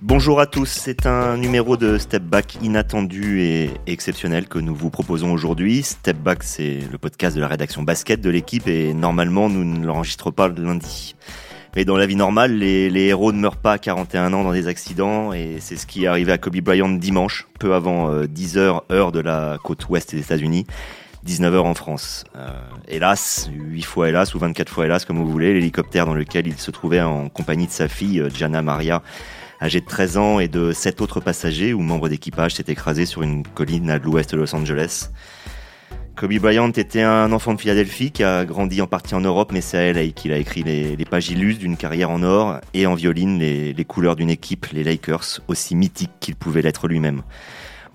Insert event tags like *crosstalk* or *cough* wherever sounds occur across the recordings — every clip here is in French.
Bonjour à tous, c'est un numéro de Step Back inattendu et exceptionnel que nous vous proposons aujourd'hui. Step Back, c'est le podcast de la rédaction basket de l'équipe et normalement nous ne l'enregistrons pas lundi. Mais dans la vie normale, les, héros ne meurent pas à 41 ans dans des accidents et c'est ce qui est arrivé à Kobe Bryant dimanche, peu avant 10h euh, heure de la côte ouest des États-Unis. 19h en France. Euh, hélas, 8 fois hélas ou 24 fois hélas comme vous voulez, l'hélicoptère dans lequel il se trouvait en compagnie de sa fille euh, Gianna Maria âgé de 13 ans, et de sept autres passagers ou membres d'équipage s'est écrasé sur une colline à l'ouest de Los Angeles. Kobe Bryant était un enfant de Philadelphie qui a grandi en partie en Europe, mais c'est à LA qu'il a écrit les, pages illustres d'une carrière en or et en violine les, couleurs d'une équipe, les Lakers, aussi mythique qu'il pouvait l'être lui-même.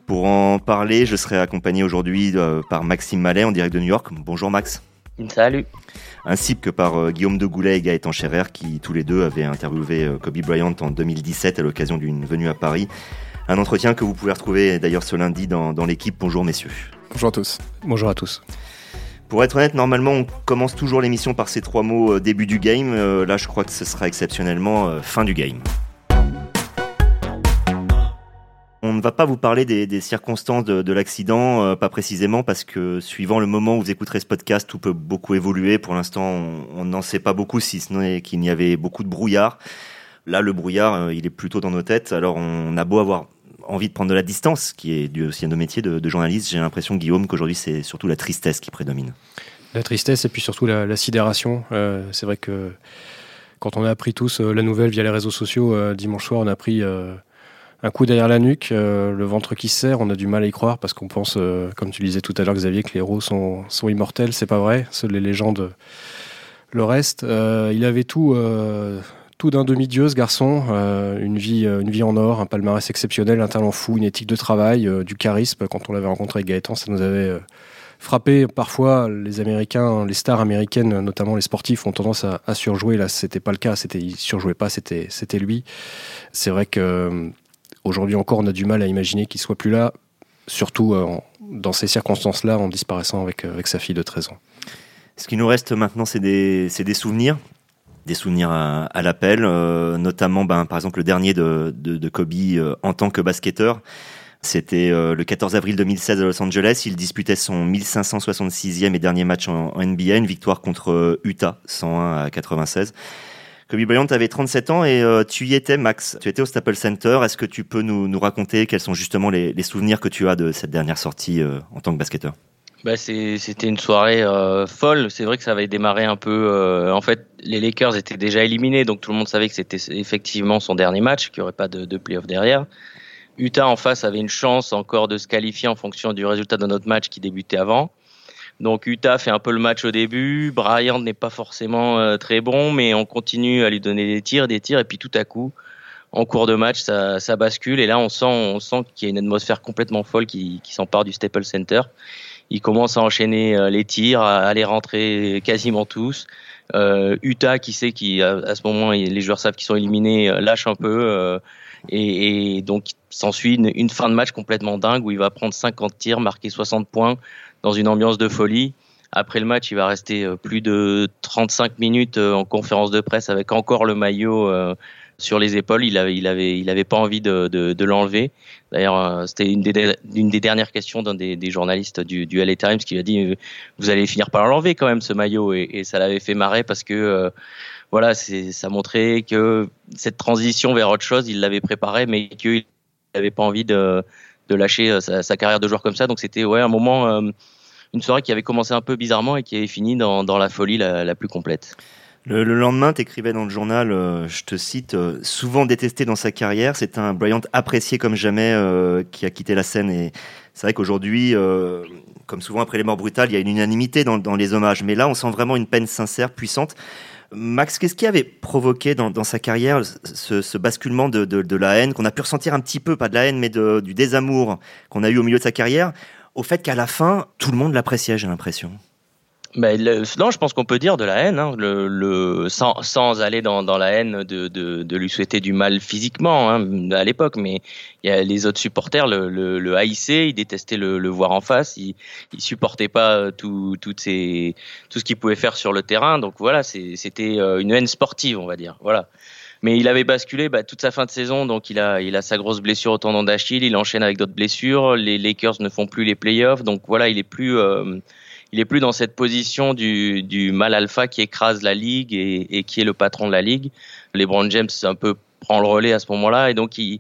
Pour en parler, je serai accompagné aujourd'hui euh, par Maxime Mallet en direct de New York. Bonjour Max. Salut ainsi que par euh, Guillaume de Goulet et Gaëtan Scherer, qui tous les deux avaient interviewé euh, Kobe Bryant en 2017 à l'occasion d'une venue à Paris. Un entretien que vous pouvez retrouver d'ailleurs ce lundi dans, l'équipe. Bonjour messieurs. Bonjour à tous. Bonjour à tous. Pour être honnête, normalement, on commence toujours l'émission par ces trois mots euh, début du game. là, je crois que ce sera exceptionnellement fin du game. On ne va pas vous parler des, circonstances de, l'accident, euh, pas précisément, parce que suivant le moment où vous écouterez ce podcast, tout peut beaucoup évoluer. Pour l'instant, on n'en sait pas beaucoup, si ce n'est qu'il y avait beaucoup de brouillard. Là, le brouillard, euh, il est plutôt dans nos têtes. Alors, on a beau avoir envie de prendre de la distance, qui est dû aussi à nos métiers de, journaliste, j'ai l'impression, Guillaume, qu'aujourd'hui, c'est surtout la tristesse qui prédomine. La tristesse et puis surtout la, sidération. Euh, c'est vrai que quand on a appris tous la nouvelle via les réseaux sociaux, dimanche soir, on a appris un coup derrière la nuque, euh, le ventre qui serre, on a du mal à y croire parce qu'on pense, euh, comme tu disais tout à l'heure Xavier, que les héros sont, sont immortels, c'est pas vrai, seules les légendes le reste. Euh, il avait tout, tout d'un demi-dieu ce garçon, une, vie, une vie en or, un palmarès exceptionnel, un talent fou, une éthique de travail, du charisme. Quand on l'avait rencontré avec Gaëtan, ça nous avait frappé. Parfois, les Américains, les stars américaines, notamment les sportifs, ont tendance à, surjouer. Là, c'était pas le cas. C'était, il surjouait pas. C'était, c'était lui. C'est vrai que Aujourd'hui encore, on a du mal à imaginer qu'il soit plus là, surtout euh, dans ces circonstances-là, en disparaissant avec, euh, avec sa fille de 13 ans. Ce qui nous reste maintenant, c'est des, des, souvenirs. Des souvenirs à, l'appel, euh, notamment ben, par exemple le dernier de, de, Kobe en tant que basketteur. C'était le 14 avril 2016 à Los Angeles. Il disputait son 1566e et dernier match en, en NBA, une victoire contre Utah, 101 à 96. Kobe Bryant avait 37 ans et euh, tu y étais, Max. Tu étais au Staples Center. Est-ce que tu peux nous, nous raconter quels sont justement les, les, souvenirs que tu as de cette dernière sortie euh, en tant que basketteur? Bah c'était une soirée euh, folle. C'est vrai que ça avait démarré un peu. en fait, les Lakers étaient déjà éliminés, donc tout le monde savait que c'était effectivement son dernier match, qu'il n'y aurait pas de, de playoff derrière. Utah en face avait une chance encore de se qualifier en fonction du résultat de notre match qui débutait avant. Donc Utah fait un peu le match au début. Bryant n'est pas forcément euh, très bon, mais on continue à lui donner des tirs, des tirs, et puis tout à coup, en cours de match, ça, ça bascule. Et là, on sent, on sent qu'il y a une atmosphère complètement folle qui, qui s'empare du Staples Center. Il commence à enchaîner euh, les tirs, à, les rentrer quasiment tous. Euh, Utah, qui sait qu'à à ce moment, les joueurs savent qu'ils sont éliminés, euh, lâche un peu. et, et, donc, s'ensuit une, une, fin de match complètement dingue où il va prendre 50 tirs, marquer 60 points, dans une ambiance de folie. Après le match, il va rester euh, plus de 35 minutes euh, en conférence de presse avec encore le maillot euh, sur les épaules. Il avait, pas envie de, l'enlever. D'ailleurs, c'était une des, dernières questions d'un des, journalistes du, du LA Times qui a dit Vous allez finir par l'enlever quand même ce maillot. Et, ça l'avait fait marrer parce que voilà, ça montrait que cette transition vers autre chose, il l'avait préparé, mais qu'il n'avait pas envie de, de lâcher sa, sa, carrière de joueur comme ça. Donc c'était ouais un moment une soirée qui avait commencé un peu bizarrement et qui avait fini dans, dans la folie la, plus complète. Le, lendemain, tu écrivais dans le journal, euh, je te cite, euh, souvent détesté dans sa carrière, c'est un Bryant apprécié comme jamais euh, qui a quitté la scène. Et c'est vrai qu'aujourd'hui, comme souvent après les morts brutales, il y a une unanimité dans, les hommages. Mais là, on sent vraiment une peine sincère, puissante. Max, qu'est-ce qui avait provoqué dans, sa carrière ce, basculement de, la haine qu'on a pu ressentir un petit peu, pas de la haine, mais du désamour qu'on a eu au milieu de sa carrière au fait qu'à la fin, tout le monde l'appréciait, j'ai l'impression? Ben, non, je pense qu'on peut dire de la haine, hein, le, le, sans, sans aller dans, dans la haine de, de, de, lui souhaiter du mal physiquement hein, à l'époque, mais y a les autres supporters le, le, le haïssaient, ils détestaient le, le voir en face, ils, ils supportaient pas tout, toutes ces, tout ce qu'il pouvait faire sur le terrain, donc voilà, c'était euh, une haine sportive, on va dire. Voilà. Mais il avait basculé bah, toute sa fin de saison, donc il a, il a sa grosse blessure au tendon d'Achille, il enchaîne avec d'autres blessures, les Lakers ne font plus les playoffs, donc voilà, il est plus euh, il est plus dans cette position du, du mal alpha qui écrase la ligue et, et, qui est le patron de la ligue. LeBron James un peu prend le relais à ce moment-là et donc il,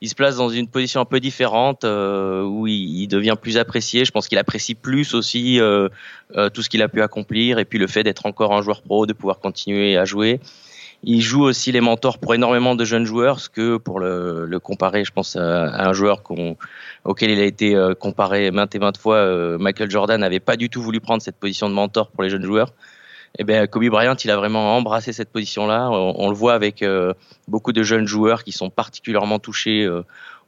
il se place dans une position un peu différente euh, où il, il, devient plus apprécié. Je pense qu'il apprécie plus aussi euh, euh, tout ce qu'il a pu accomplir et puis le fait d'être encore un joueur pro, de pouvoir continuer à jouer. Il joue aussi les mentors pour énormément de jeunes joueurs, ce que pour le, le comparer, je pense à, un joueur auquel il a été euh, comparé maintes et maintes fois, euh, Michael Jordan n'avait pas du tout voulu prendre cette position de mentor pour les jeunes joueurs. Eh bien, Kobe Bryant, il a vraiment embrassé cette position-là. On, le voit avec euh, beaucoup de jeunes joueurs qui sont particulièrement touchés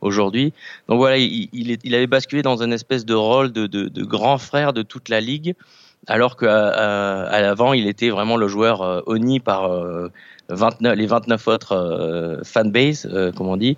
aujourd'hui. Donc voilà, il, il, il, avait basculé dans une espèce de rôle de, de, de grand frère de toute la ligue alors qu'à à, l'avant, il était vraiment le joueur euh, honni par euh, 29, les 29 autres euh, fanbase, euh, comme on dit.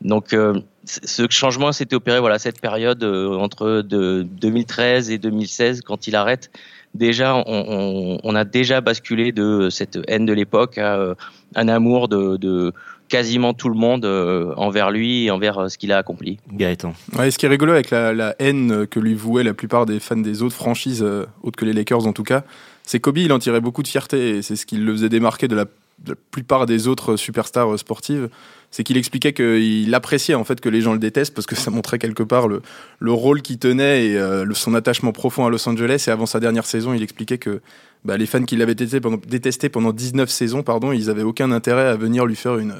Donc, euh, ce changement s'était opéré, voilà, cette période euh, entre de 2013 et 2016, quand il arrête. Déjà, on, on, on a déjà basculé de cette haine de l'époque à euh, un amour de, de, quasiment tout le monde euh, envers lui et envers euh, ce qu'il a accompli. Gaëtan. Ouais, ce qui est rigolo avec la, la, haine que lui vouaient la plupart des fans des autres franchises, euh, autres que les Lakers en tout cas, c'est Kobe, il en tirait beaucoup de fierté et c'est ce qui le faisait démarquer de la, de la plupart des autres superstars sportives c'est qu'il expliquait qu'il appréciait en fait que les gens le détestent parce que ça montrait quelque part le, le rôle qu'il tenait et euh, son attachement profond à Los Angeles. Et avant sa dernière saison, il expliquait que bah, les fans qui l'avaient détesté pendant, détesté pendant 19 saisons, pardon, ils avaient aucun intérêt à venir lui faire une,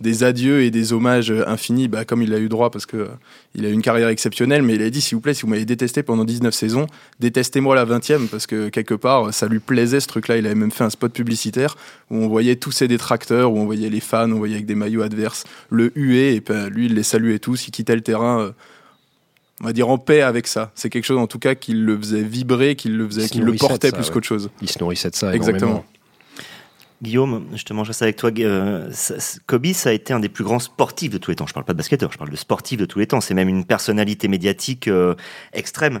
des adieux et des hommages infinis, bah, comme il a eu droit parce que euh, il a eu une carrière exceptionnelle. Mais il a dit, s'il vous plaît, si vous m'avez détesté pendant 19 saisons, détestez-moi la 20e parce que quelque part, ça lui plaisait ce truc-là. Il avait même fait un spot publicitaire où on voyait tous ses détracteurs, où on voyait les fans, on voyait avec des maillots adverses le huer et ben, lui, il les saluait tous. Il quittait le terrain. Euh, on va dire en paix avec ça. C'est quelque chose en tout cas qui le faisait vibrer, qui le faisait, qui le portait ça, plus ouais. qu'autre chose. Il se nourrissait de ça. Exactement. Énormément. Guillaume, je te mangerai ça avec toi. Euh, Kobe, ça a été un des plus grands sportifs de tous les temps. Je parle pas de basketteur, je parle de sportif de tous les temps. C'est même une personnalité médiatique euh, extrême.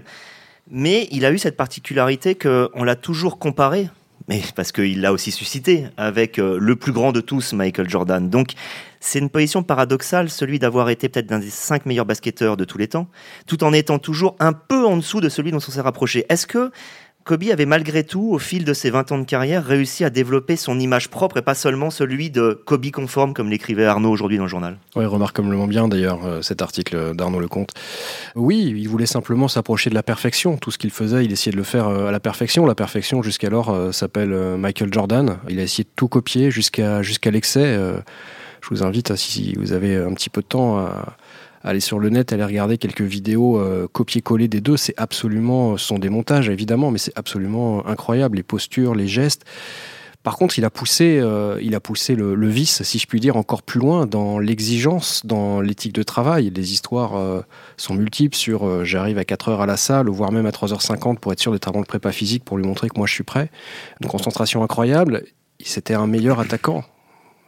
Mais il a eu cette particularité qu'on l'a toujours comparé, mais parce qu'il l'a aussi suscité, avec euh, le plus grand de tous, Michael Jordan. Donc, c'est une position paradoxale, celui d'avoir été peut-être l'un des cinq meilleurs basketteurs de tous les temps, tout en étant toujours un peu en dessous de celui dont on s'est rapproché. Est-ce que Kobe avait malgré tout, au fil de ses 20 ans de carrière, réussi à développer son image propre et pas seulement celui de Kobe conforme, comme l'écrivait Arnaud aujourd'hui dans le journal. Oui, remarquablement bien d'ailleurs euh, cet article d'Arnaud Lecomte. Oui, il voulait simplement s'approcher de la perfection. Tout ce qu'il faisait, il essayait de le faire euh, à la perfection. La perfection jusqu'alors euh, s'appelle Michael Jordan. Il a essayé de tout copier jusqu'à jusqu'à l'excès. Je vous invite, si vous avez un petit peu de temps, à aller sur le net, aller regarder quelques vidéos euh, copier-coller des deux. C'est absolument, ce sont des montages évidemment, mais c'est absolument incroyable. Les postures, les gestes. Par contre, il a poussé, euh, il a poussé le, vice, si je puis dire, encore plus loin dans l'exigence, dans l'éthique de travail. Les histoires euh, sont multiples sur euh, j'arrive à 4 heures à la salle, voire même à 3h50 pour être sûr d'être avant le prépa physique pour lui montrer que moi je suis prêt. Une concentration incroyable. C'était un meilleur attaquant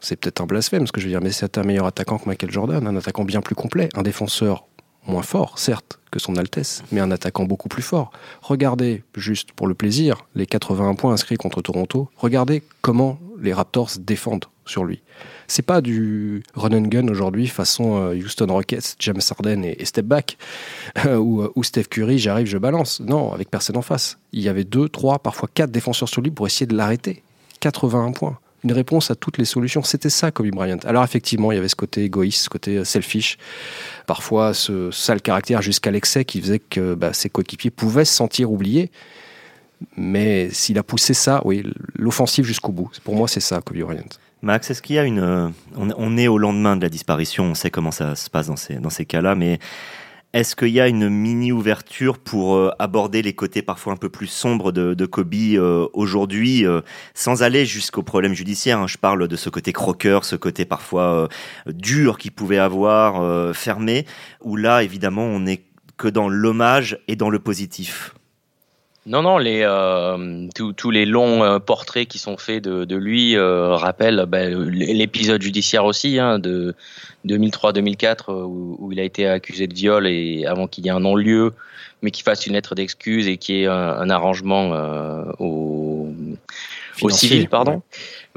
c'est peut-être un blasphème ce que je veux dire, mais c'est un meilleur attaquant que Michael Jordan, un attaquant bien plus complet, un défenseur moins fort, certes, que son Altesse, mais un attaquant beaucoup plus fort. Regardez, juste pour le plaisir, les 81 points inscrits contre Toronto, regardez comment les Raptors défendent sur lui. C'est pas du run and gun aujourd'hui façon Houston Rockets, James Harden et, step back, *laughs* ou, ou Steph Curry, j'arrive, je balance. Non, avec personne en face. Il y avait deux, trois, parfois quatre défenseurs sur lui pour essayer de l'arrêter. 81 points une réponse à toutes les solutions. C'était ça, Kobe Bryant. Alors effectivement, il y avait ce côté égoïste, ce côté selfish, parfois ce sale caractère jusqu'à l'excès qui faisait que bah, ses coéquipiers pouvaient se sentir oubliés. Mais s'il a poussé ça, oui, l'offensive jusqu'au bout. Pour moi, c'est ça, Kobe Bryant. Max, est-ce qu'il y a une... On est au lendemain de la disparition, on sait comment ça se passe dans ces, dans ces cas-là, mais est-ce qu'il y a une mini ouverture pour euh, aborder les côtés parfois un peu plus sombres de, de Kobe euh, aujourd'hui, euh, sans aller jusqu'au problème judiciaire hein. Je parle de ce côté croqueur, ce côté parfois dur qu'il pouvait avoir, fermé, où là, évidemment, on n'est que dans l'hommage et dans le positif. Non, non, les, euh, tous les longs euh, portraits qui sont faits de, de lui euh, rappellent ben, l'épisode judiciaire aussi hein, de 2003-2004 où, où, il a été accusé de viol et avant qu'il y ait un non-lieu, mais qu'il fasse une lettre d'excuse et qu'il y ait un, un arrangement au, au civil, pardon.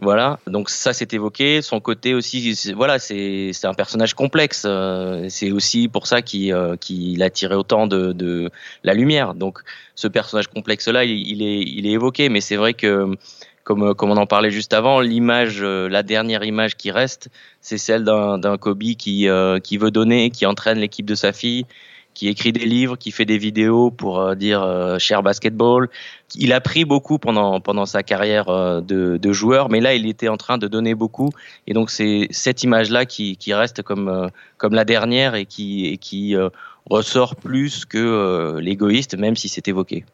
Voilà, donc ça c'est évoqué. Son côté aussi, voilà, c'est un personnage complexe. Euh, c'est aussi pour ça qu'il euh, a tiré autant de, de, la lumière. Donc ce personnage complexe-là, il, est, il est évoqué, mais c'est vrai que comme, comme on en parlait juste avant, l'image, euh, la dernière image qui reste, c'est celle d'un Kobe qui, qui veut donner, qui entraîne l'équipe de sa fille, qui écrit des livres, qui fait des vidéos pour euh, dire euh, cher basketball. Il a pris beaucoup pendant pendant sa carrière euh, de, joueur, mais là il était en train de donner beaucoup, et donc c'est cette image-là qui, qui reste comme comme la dernière et qui qui ressort plus que l'égoïste, même si c'est évoqué.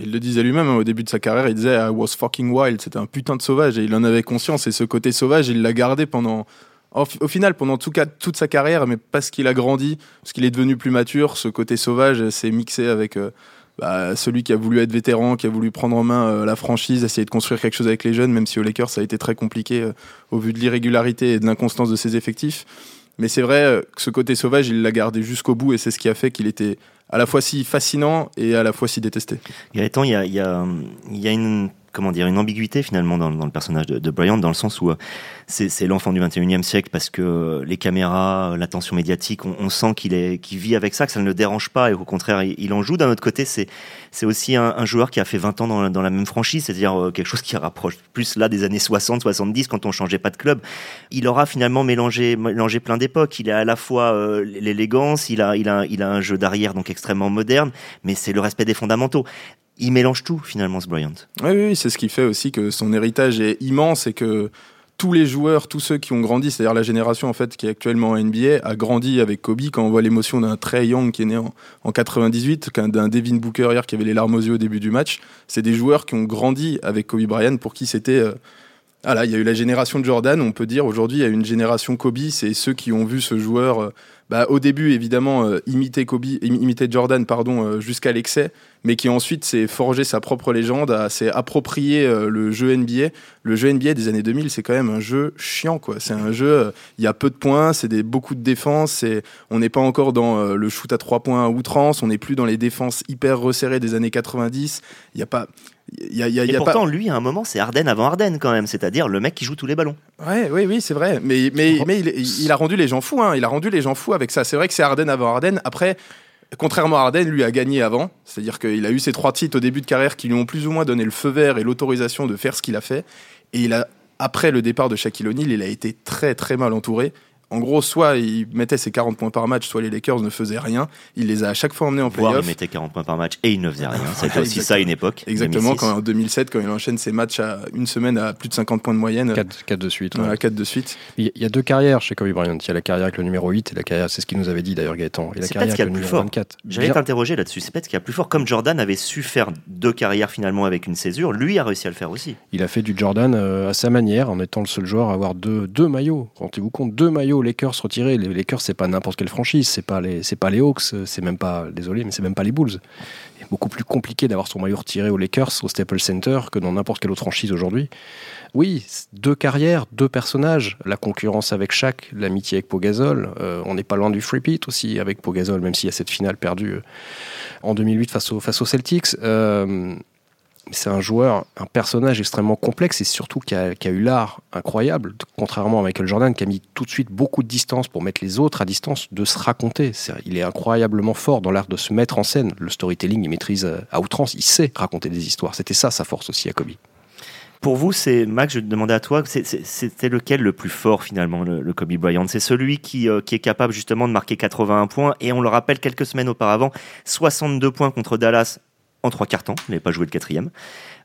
Il le disait lui-même hein, au début de sa carrière, il disait I was fucking wild, c'était un putain de sauvage et il en avait conscience et ce côté sauvage, il l'a gardé pendant au, final, pendant tout cas, toute sa carrière, mais parce qu'il a grandi, parce qu'il est devenu plus mature, ce côté sauvage s'est mixé avec euh, bah, celui qui a voulu être vétéran, qui a voulu prendre en main euh, la franchise, essayer de construire quelque chose avec les jeunes, même si au Lakers ça a été très compliqué euh, au vu de l'irrégularité et de l'inconstance de ses effectifs. Mais c'est vrai que ce côté sauvage, il l'a gardé jusqu'au bout et c'est ce qui a fait qu'il était à la fois si fascinant et à la fois si détesté. A, il y a une comment dire une ambiguïté finalement dans, le personnage de, de, Bryant dans le sens où euh, c'est l'enfant du 21e siècle parce que euh, les caméras, l'attention médiatique, on, sent qu'il est qu'il vit avec ça, que ça ne le dérange pas et au contraire il, en joue. D'un autre côté, c'est c'est aussi un, joueur qui a fait 20 ans dans, dans la même franchise, c'est-à-dire euh, quelque chose qui rapproche plus là des années 60, 70 quand on changeait pas de club. Il aura finalement mélangé mélangé plein d'époques. Il a à la fois l'élégance, il a il a il a un jeu d'arrière donc extrêmement moderne, mais c'est le respect des fondamentaux il mélange tout finalement ce Bryant. Oui, oui, c'est ce qui fait aussi que son héritage est immense et que tous les joueurs, tous ceux qui ont grandi, c'est-à-dire la génération en fait qui est actuellement en NBA, a grandi avec Kobe. Quand on voit l'émotion d'un Trey Young qui est né en, en 98, d'un Devin Booker hier qui avait les larmes aux yeux au début du match, c'est des joueurs qui ont grandi avec Kobe Bryant pour qui c'était euh, voilà, il y a eu la génération de Jordan, on peut dire aujourd'hui il y a une génération Kobe, c'est ceux qui ont vu ce joueur euh, bah, au début évidemment euh, imiter Kobe, imiter Jordan pardon euh, jusqu'à l'excès, mais qui ensuite s'est forgé sa propre légende, s'est approprié le jeu NBA. Le jeu NBA des années 2000, c'est quand même un jeu chiant quoi. C'est un jeu, il y a peu de points, c'est des beaucoup de défense, on n'est pas encore dans le shoot à trois points à outrance, on n'est plus dans les défenses hyper resserrées des années 90. Il y a pas y a, y a, et pourtant, lui, à un moment, c'est Arden avant Arden quand même, c'est-à-dire le mec qui joue tous les ballons. Ouais, oui, oui, c'est vrai. Mais, mais, mais il, il, a rendu les gens fous. Hein. Il a rendu les gens fous avec ça. C'est vrai que c'est Arden avant Arden. Après, contrairement à Arden, lui a gagné avant. C'est-à-dire qu'il a eu ses trois titres au début de carrière qui lui ont plus ou moins donné le feu vert et l'autorisation de faire ce qu'il a fait. Et il a, après le départ de Shaquille O'Neal, il a été très très mal entouré en gros, soit il mettait ses 40 points par match, soit les Lakers ne faisaient rien. Il les a à chaque fois emmenés en playoff. il mettait 40 points par match et il ne faisait rien. *laughs* C'était aussi ça à une époque. Exactement, quand en 2007, quand il enchaîne ses matchs à une semaine à plus de 50 points de moyenne. 4, de suite. Voilà, 4 de suite. Il y a deux carrières chez Kobe Bryant. Il y a la carrière avec le numéro 8 et la carrière, c'est ce qu'il nous avait dit d'ailleurs Gaëtan. Et la carrière avec le numéro 24. J'allais t'interroger là-dessus. C'est peut-être qu'il y a plus fort. Comme Jordan avait su faire deux carrières finalement avec une césure, lui a réussi à le faire aussi. Il a fait du Jordan euh, à sa manière en étant le seul joueur à avoir deux, deux maillots. Rendez-vous compte, deux maillots Lakers retirés les Lakers, c'est pas n'importe quelle franchise, c'est pas les, c'est pas les Hawks, c'est même pas, désolé, mais c'est même pas les Bulls. C'est beaucoup plus compliqué d'avoir son maillot retiré aux Lakers, au Staples Center, que dans n'importe quelle autre franchise aujourd'hui. Oui, deux carrières, deux personnages, la concurrence avec Shaq, l'amitié avec Pogazol. Euh, on n'est pas loin du free pit aussi avec Pogazol, même s'il y a cette finale perdue euh, en 2008 face, face aux Celtics. Euh, c'est un joueur, un personnage extrêmement complexe et surtout qui a, eu l'art incroyable, contrairement à Michael Jordan, qui a mis tout de suite beaucoup de distance pour mettre les autres à distance, de se raconter. il est incroyablement fort dans l'art de se mettre en scène. Le storytelling, il maîtrise euh, à outrance, il sait raconter des histoires. C'était ça sa force aussi à Kobe. Pour vous, c'est Max, je te demandais à toi, c'était lequel le plus fort finalement, le, Kobe Bryant? C'est celui euh, qui est capable justement de marquer 81 points et on le rappelle quelques semaines auparavant, 62 points contre Dallas trois quarts temps, il n'avait pas joué le quatrième.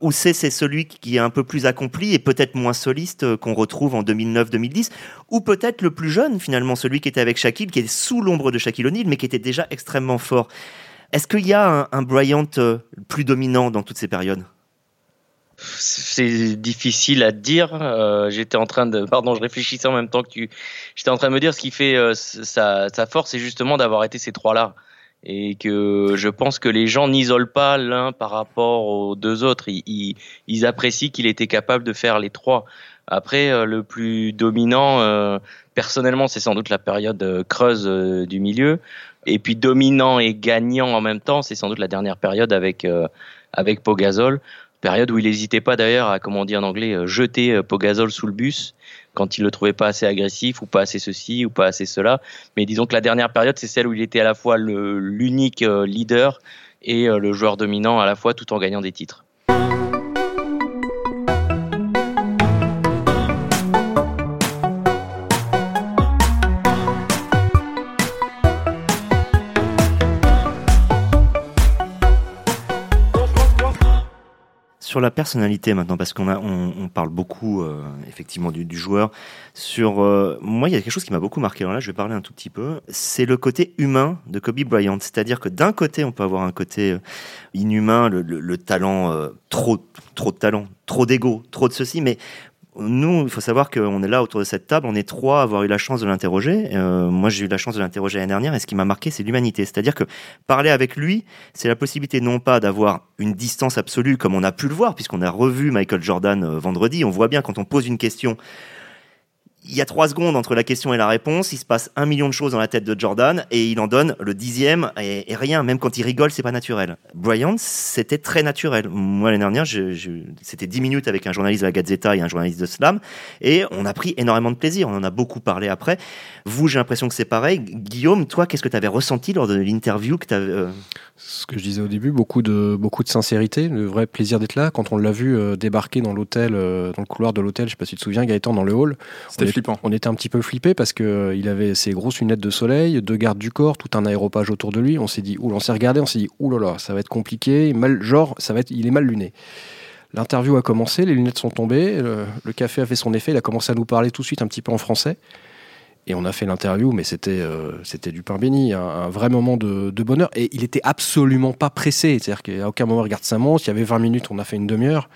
Ou c'est celui qui est un peu plus accompli et peut-être moins soliste euh, qu'on retrouve en 2009-2010, ou peut-être le plus jeune finalement, celui qui était avec Shaquille, qui est sous l'ombre de Shaquille O'Neal, mais qui était déjà extrêmement fort. Est-ce qu'il y a un, Bryant euh, plus dominant dans toutes ces périodes? C'est difficile à dire. Euh, j'étais en train de, pardon, je réfléchissais en même temps que tu. J'étais en train de me dire ce qui fait sa, sa, force, c'est justement d'avoir été ces trois-là et que je pense que les gens n'isolent pas l'un par rapport aux deux autres. Ils, apprécient qu'il était capable de faire les trois. Après, euh, le plus dominant, euh, personnellement, c'est sans doute la période euh, creuse du milieu. Et puis dominant et gagnant en même temps, c'est sans doute la dernière période avec avec Pogazol. Période où il n'hésitait pas d'ailleurs à, comme on dit en anglais, jeter Pogazol sous le bus quand il le trouvait pas assez agressif ou pas assez ceci ou pas assez cela. Mais disons que la dernière période, c'est celle où il était à la fois l'unique leader et le joueur dominant à la fois tout en gagnant des titres. Sur la personnalité maintenant, parce qu'on on, parle beaucoup euh, effectivement du, joueur. Sur euh, moi, il y a quelque chose qui m'a beaucoup marqué. Alors là, je vais parler un tout petit peu. C'est le côté humain de Kobe Bryant. C'est-à-dire que d'un côté, on peut avoir un côté euh, inhumain, le, talent, trop, trop de talent, trop d'ego, trop de ceci, mais nous, il faut savoir qu'on est là autour de cette table, on est trois à avoir eu la chance de l'interroger. Euh, moi, j'ai eu la chance de l'interroger l'année dernière, et ce qui m'a marqué, c'est l'humanité. C'est-à-dire que parler avec lui, c'est la possibilité non pas d'avoir une distance absolue, comme on a pu le voir, puisqu'on a revu Michael Jordan euh, vendredi. On voit bien quand on pose une question, il y a trois secondes entre la question et la réponse, il se passe un million de choses dans la tête de Jordan et il en donne le dixième et, rien. Même quand il rigole, c'est pas naturel. Bryant, c'était très naturel. Moi, l'année dernière, c'était dix minutes avec un journaliste de la Gazzetta et un journaliste de Slam et on a pris énormément de plaisir. On en a beaucoup parlé après. Vous, j'ai l'impression que c'est pareil. Guillaume, toi, qu'est-ce que tu avais ressenti lors de l'interview que tu Ce que je disais au début, beaucoup de, beaucoup de sincérité, le vrai plaisir d'être là. Quand on l'a vu euh, débarquer dans l'hôtel, euh, dans le couloir de l'hôtel, je sais pas si tu te souviens, Gaëtan, dans le hall. C'était flippant. On était un petit peu flippé parce que il avait ses grosses lunettes de soleil, deux gardes du corps, tout un aéropage autour de lui. On s'est dit, on s'est regardé, on s'est dit, oulala, ça va être compliqué, mal, genre, ça va être, il est mal luné. L'interview a commencé, les lunettes sont tombées, le, café a fait son effet, il a commencé à nous parler tout de suite un petit peu en français. Et on a fait l'interview, mais c'était euh, c'était du pain béni, un, vrai moment de, bonheur. Et il était absolument pas pressé. C'est-à-dire qu'à aucun moment il regarde sa montre. Il y avait 20 minutes, on a fait une demi-heure.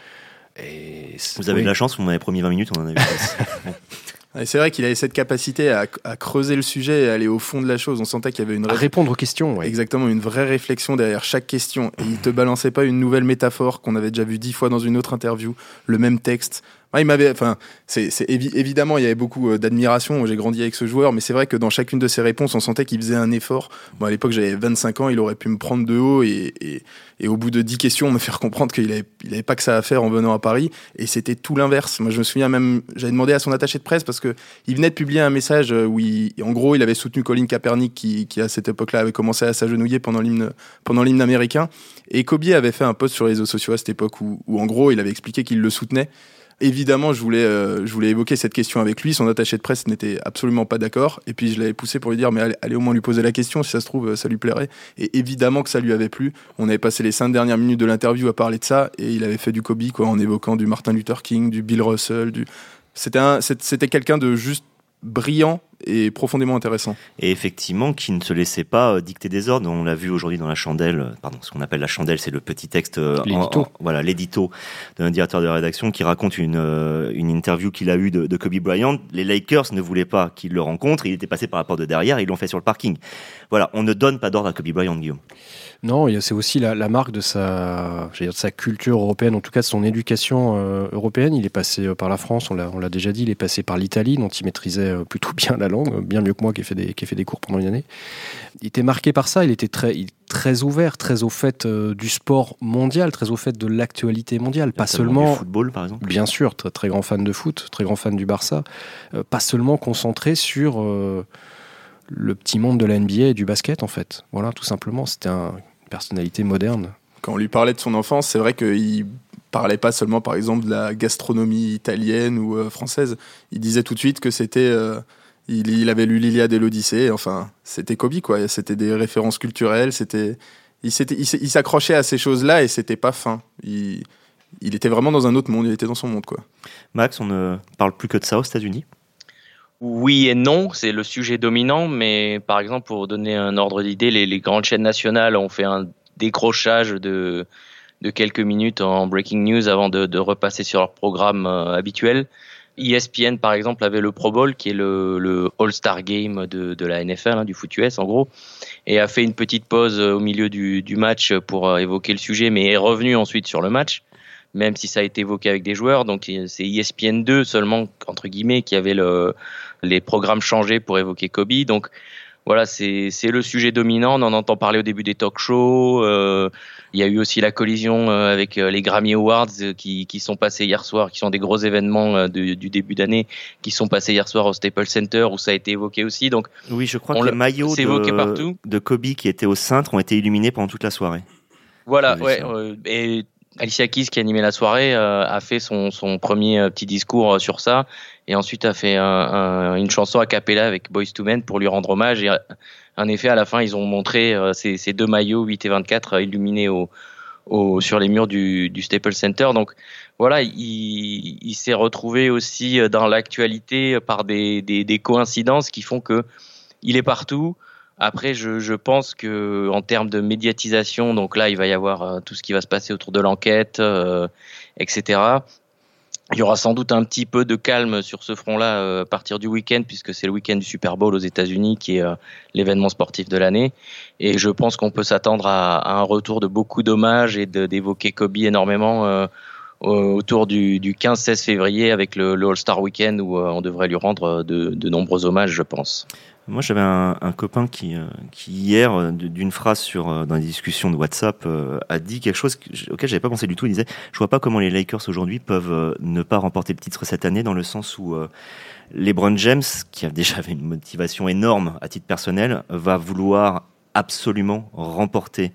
Et vous avez de la chance, vous m'avez promis 20 minutes, on en a eu *laughs* C'est vrai qu'il avait cette capacité à, creuser le sujet et aller au fond de la chose. On sentait qu'il y avait une... À répondre aux questions, Exactement, une vraie réflexion derrière chaque question. Et il te balançait pas une nouvelle métaphore qu'on avait déjà vu dix fois dans une autre interview, le même texte, il m'avait, enfin, c'est, évidemment, il y avait beaucoup euh, d'admiration. J'ai grandi avec ce joueur, mais c'est vrai que dans chacune de ses réponses, on sentait qu'il faisait un effort. À l'époque, j'avais 25 ans, il aurait pu me prendre de haut et, et, au bout de 10 questions, me faire comprendre qu'il avait, il avait pas que ça à faire en venant à Paris. Et c'était tout l'inverse. Moi, je me souviens même, j'avais demandé à son attaché de presse parce que il venait de publier un message où, en gros, il avait soutenu Colin Kaepernick qui, à cette époque-là avait commencé à s'agenouiller pendant l'hymne, pendant l'hymne américain. Et Kobe avait fait un post sur les réseaux sociaux à cette époque où en gros, il avait expliqué qu'il le soutenait. Évidemment, je voulais, euh, je voulais évoquer cette question avec lui. Son attaché de presse n'était absolument pas d'accord. Et puis, je l'avais poussé pour lui dire, mais allez, au moins lui poser la question. Si ça se trouve, ça lui plairait. Et évidemment que ça lui avait plu. On avait passé les cinq dernières minutes de l'interview à parler de ça. Et il avait fait du Kobe, quoi, en évoquant du Martin Luther King, du Bill Russell. Du... C'était, c'était quelqu'un de juste brillant et profondément intéressant. Et effectivement, qui ne se laissait pas euh, dicter des ordres. On l'a vu aujourd'hui dans la chandelle, euh, pardon, ce qu'on appelle la chandelle, c'est le petit texte, euh, l'édito. voilà, l'édito d'un directeur de rédaction qui raconte une, une interview qu'il a eue de, de, Kobe Bryant. Les Lakers ne voulaient pas qu'il le rencontre, il était passé par la porte de derrière, ils l'ont fait sur le parking. Voilà, on ne donne pas d'ordre à Kobe Bryant, Guillaume. Non, c'est aussi la, marque de sa, dire, de sa culture européenne, en tout cas de son éducation euh, européenne. Il est passé euh, par la France, on l'a déjà dit, il est passé par l'Italie, dont il maîtrisait euh, plutôt *laughs* bien la langue, bien mieux que moi qui ai fait des, qui fait des cours pendant une année. Il était marqué par ça, il était très, très ouvert, très au fait du sport mondial, très au fait de l'actualité mondiale. Pas seulement. Du football, par exemple Bien sûr, très, très grand fan de foot, très grand fan du Barça. pas seulement concentré sur le petit monde de la NBA et du basket, en fait. Voilà, tout simplement. C'était une personnalité moderne. Quand on lui parlait de son enfance, c'est vrai qu'il parlait pas seulement, par exemple, de la gastronomie italienne ou euh, française. Il disait tout de suite que c'était. Il, avait lu l'Iliade et l'Odyssée. Enfin, c'était Kobe, quoi. C'était des références culturelles. C'était. Il s'accrochait à ces choses-là et c'était pas fin. Il, il était vraiment dans un autre monde. Il était dans son monde, quoi. Max, on ne parle plus que de ça aux États-Unis oui et non, c'est le sujet dominant, mais par exemple, pour donner un ordre d'idée, les, grandes chaînes nationales ont fait un décrochage de, de quelques minutes en breaking news avant de, repasser sur leur programme euh, habituel. ESPN, par exemple, avait le Pro Bowl, qui est le, All-Star Game de, la NFL, hein, du foot US en gros, et a fait une petite pause au milieu du, match pour euh, évoquer le sujet, mais est revenu ensuite sur le match, même si ça a été évoqué avec des joueurs. Donc c'est ESPN 2 seulement, entre guillemets, qui avait le, les programmes changés pour évoquer Kobe. Donc voilà, c'est le sujet dominant. On en entend parler au début des talk shows. Euh, il y a eu aussi la collision euh, avec euh, les Grammy Awards qui, qui sont passés hier soir, qui sont des gros événements du début d'année, qui sont passés hier soir au Staples Center où ça a été évoqué aussi. Donc oui, je crois que les maillots de, de Kobe qui étaient au cintre ont été illuminés pendant toute la soirée. Voilà, ouais. et Alicia Keys, qui animait la soirée, a fait son, son premier petit discours sur ça et ensuite a fait une chanson a cappella avec Boys to Men pour lui rendre hommage. Et en effet, à la fin, ils ont montré euh, ces, deux maillots 8 et 24 euh, illuminés sur les murs du, du Staples Center. Donc voilà, il, s'est retrouvé aussi euh, dans l'actualité par des, des, coïncidences qui font que il est partout. Après, je, pense que en termes de médiatisation, donc là, il va y avoir tout ce qui va se passer autour de l'enquête, euh, etc. Il y aura sans doute un petit peu de calme sur ce front-là euh, à partir du week-end, puisque c'est le week-end du Super Bowl aux États-Unis qui est euh, l'événement sportif de l'année. Et je pense qu'on peut s'attendre à, un retour de beaucoup d'hommages et d'évoquer Kobe énormément euh, autour du, 15-16 février avec le, All-Star Weekend où on devrait lui rendre de, de nombreux hommages, je pense. Moi, j'avais un, un, copain qui, euh, qui hier, euh, d'une phrase sur euh, dans les discussions de WhatsApp, a dit quelque chose auquel j'avais pas pensé du tout. Il disait "Je vois pas comment les Lakers aujourd'hui peuvent ne pas remporter le titre cette année, dans le sens où LeBron James, qui a déjà *laughs* une motivation énorme à titre personnel, va vouloir absolument remporter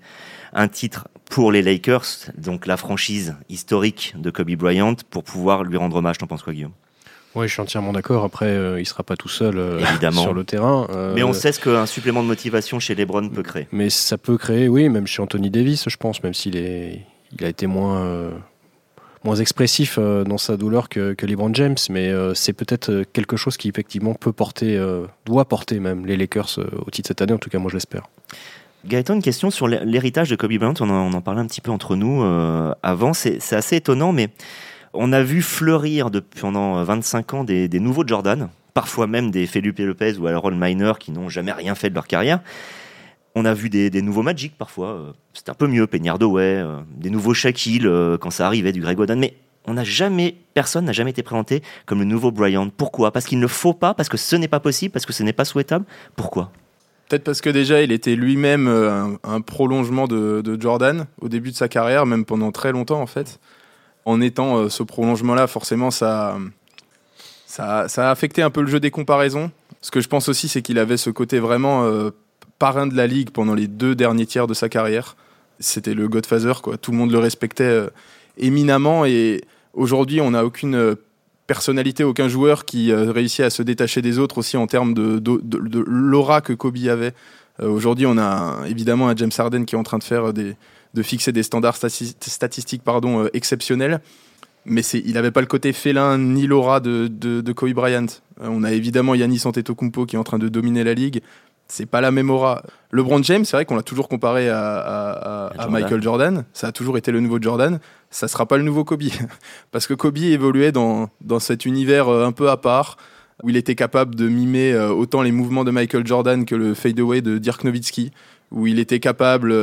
un titre pour les Lakers, donc la franchise historique de Kobe Bryant, pour pouvoir lui rendre hommage. T'en penses quoi, Guillaume? Oui, je suis entièrement d'accord. Après, euh, il sera pas tout seul euh, sur le terrain. Euh, mais on sait ce qu'un supplément de motivation chez LeBron peut créer. Mais ça peut créer, oui, même chez Anthony Davis, je pense, même s'il est, il a été moins, moins expressif dans sa douleur que, que LeBron James. Mais c'est peut-être quelque chose qui effectivement peut porter, doit porter même les Lakers au titre cette année. En tout cas, moi, je l'espère. Gaëtan, une question sur l'héritage de Kobe Bryant. On en, on en, parlait un petit peu entre nous avant. C'est assez étonnant, mais on a vu fleurir pendant 25 ans des, nouveaux Jordan, parfois même des Felipe Lopez ou Aaron Miner qui n'ont jamais rien fait de leur carrière. On a vu des, nouveaux Magic parfois, euh, c'est un peu mieux, Peñardo, ouais, euh, des nouveaux Shaquille euh, quand ça arrivait, du Greg Oden, mais on n'a jamais, personne n'a jamais été présenté comme le nouveau Bryant. Pourquoi? Parce qu'il ne faut pas, parce que ce n'est pas possible, parce que ce n'est pas souhaitable. Pourquoi? Peut-être parce que déjà, il était lui-même un, prolongement de, Jordan au début de sa carrière, même pendant très longtemps en fait en étant euh, ce prolongement-là, forcément, ça, ça, a affecté un peu le jeu des comparaisons. Ce que je pense aussi, c'est qu'il avait ce côté vraiment euh, parrain de la ligue pendant les deux derniers tiers de sa carrière. C'était le Godfather, quoi. Tout le monde le respectait euh, éminemment. Et aujourd'hui, on n'a aucune personnalité, aucun joueur qui réussit à se détacher des autres aussi en termes de, de l'aura que Kobe avait. aujourd'hui, on a évidemment un James Harden qui est en train de faire des, de fixer des standards statistiques pardon, euh, exceptionnels. Mais il n'avait pas le côté félin ni l'aura de, de, Kobe Bryant. Euh, on a évidemment Yannis Antetokounmpo qui est en train de dominer la ligue. C'est pas la même aura. LeBron James, c'est vrai qu'on l'a toujours comparé à, Michael Jordan. Ça a toujours été le nouveau Jordan. Ça sera pas le nouveau Kobe. *laughs* Parce que Kobe évoluait dans, dans cet univers euh, un peu à part, où il était capable de mimer autant les mouvements de Michael Jordan que le fadeaway de Dirk Nowitzki, où il était capable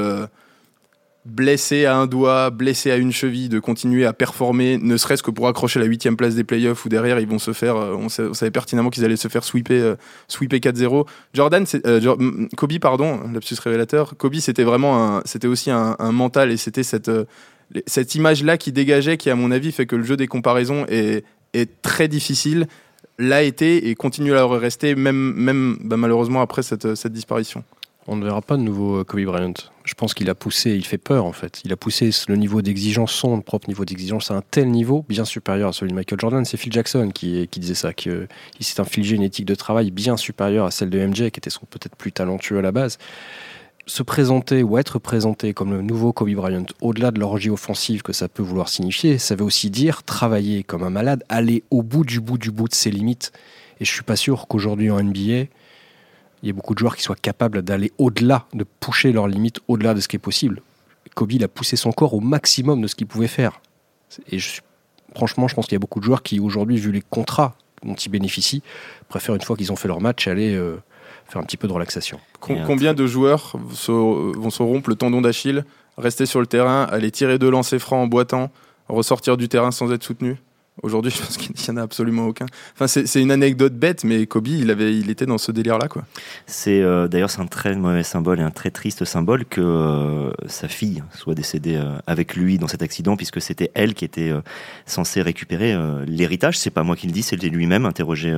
blessé à un doigt, blessé à une cheville, de continuer à performer, ne serait-ce que pour accrocher la huitième place des playoffs, où derrière ils vont se faire, euh, on, savait pertinemment qu'ils allaient se faire sweeper, euh, sweeper 4-0. Jordan, euh, Kobe, pardon, lapsus révélateur. Kobe, c'était vraiment, c'était aussi un, mental et c'était cette cette image-là qui dégageait, qui à mon avis fait que le jeu des comparaisons est, très difficile, l'a été et continue à le rester, même, même bah, malheureusement après cette, cette disparition. On ne verra pas de nouveau Kobe Bryant. Je pense qu'il a poussé, il fait peur en fait. Il a poussé le niveau d'exigence, son propre niveau d'exigence à un tel niveau, bien supérieur à celui de Michael Jordan. C'est Phil Jackson qui, disait ça, qu'il s'est infligé une éthique de travail bien supérieure à celle de MJ, qui était peut-être plus talentueux à la base. Se présenter ou être présenté comme le nouveau Kobe Bryant, au-delà de l'orgie offensive que ça peut vouloir signifier, ça veut aussi dire travailler comme un malade, aller au bout du bout du bout de ses limites. Et je suis pas sûr qu'aujourd'hui en NBA, il y a beaucoup de joueurs qui soient capables d'aller au-delà, de pousser leurs limites au-delà de ce qui est possible. Kobe, il a poussé son corps au maximum de ce qu'il pouvait faire. Et je franchement, je pense qu'il y a beaucoup de joueurs qui, aujourd'hui, vu les contrats dont ils bénéficient, préfèrent, une fois qu'ils ont fait leur match, aller euh, faire un petit peu de relaxation. combien de joueurs vont se rompre le tendon d'Achille, rester sur le terrain, aller tirer deux lancers francs en boitant, ressortir du terrain sans être soutenu? Aujourd'hui, *laughs* je pense qu'il n'y en a absolument aucun. Enfin, c'est une anecdote bête, mais Kobe, il, avait, il était dans ce délire-là. quoi. C'est euh, D'ailleurs, c'est un très mauvais symbole et un très triste symbole que euh, sa fille soit décédée euh, avec lui dans cet accident, puisque c'était elle qui était censée récupérer l'héritage. C'est pas moi qui le dis, c'est lui-même interrogé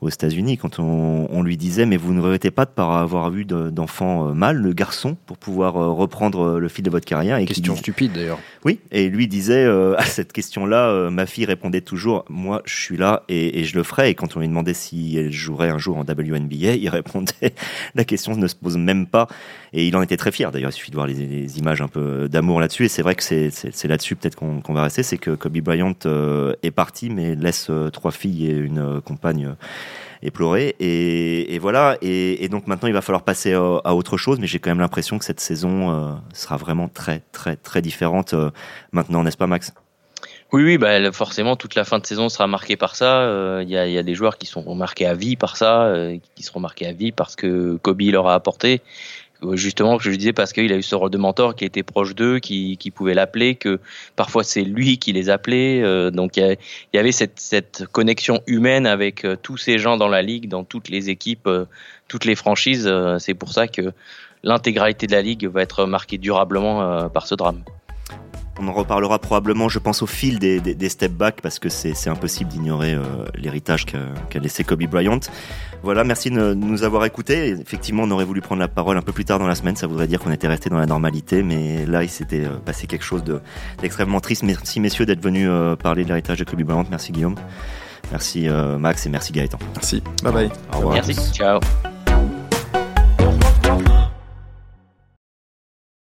aux États-Unis quand on, lui disait mais vous ne regrettez pas de pas avoir eu d'enfant mâle, le garçon, pour pouvoir reprendre le fil de votre carrière. Et question stupide d'ailleurs. Oui, et lui disait à cette question-là, ma fille répondait toujours moi je suis là et, je le ferai. Et quand on lui demandait si elle jouerait un jour en WNBA, *laughs* il répondait la question ne se pose même pas. Et il en était très fier d'ailleurs. Il suffit de voir les, images un peu d'amour là-dessus. Et c'est vrai que c'est là-dessus peut-être qu'on va rester, c'est que Kobe Bryant euh, est parti mais laisse euh, trois filles et une euh, compagne éplorée. Et, et voilà. Et, donc maintenant, il va falloir passer à, autre chose. Mais j'ai quand même l'impression que cette saison sera vraiment très, très, très différente maintenant, n'est-ce pas, Max? Oui, oui, bah, forcément, toute la fin de saison sera marquée par ça. Euh, il y, a, y, a, des joueurs qui sont marqués à vie par ça, euh, qui seront marqués à vie parce que Kobe leur a apporté. Euh, justement, je disais parce qu'il a eu ce rôle de mentor qui était proche d'eux, qui, qui pouvait l'appeler, que parfois c'est lui qui les appelait. donc il y, avait cette, cette, connexion humaine avec tous ces gens dans la ligue, dans toutes les équipes, toutes les franchises. c'est pour ça que l'intégralité de la ligue va être marquée durablement par ce drame. On en reparlera probablement, je pense, au fil des, des, step back parce que c'est impossible d'ignorer euh, l'héritage qu'a laissé Kobe Bryant. Voilà, merci de nous avoir écoutés. Effectivement, on aurait voulu prendre la parole un peu plus tard dans la semaine. Ça voudrait dire qu'on était resté dans la normalité, mais là, il s'était euh, passé quelque chose d'extrêmement triste. Merci messieurs d'être venus euh, parler de l'héritage de Kobe Bryant. Merci Guillaume. Merci Max et merci Gaëtan. Merci. Bye bye. Au revoir. Merci. Ciao.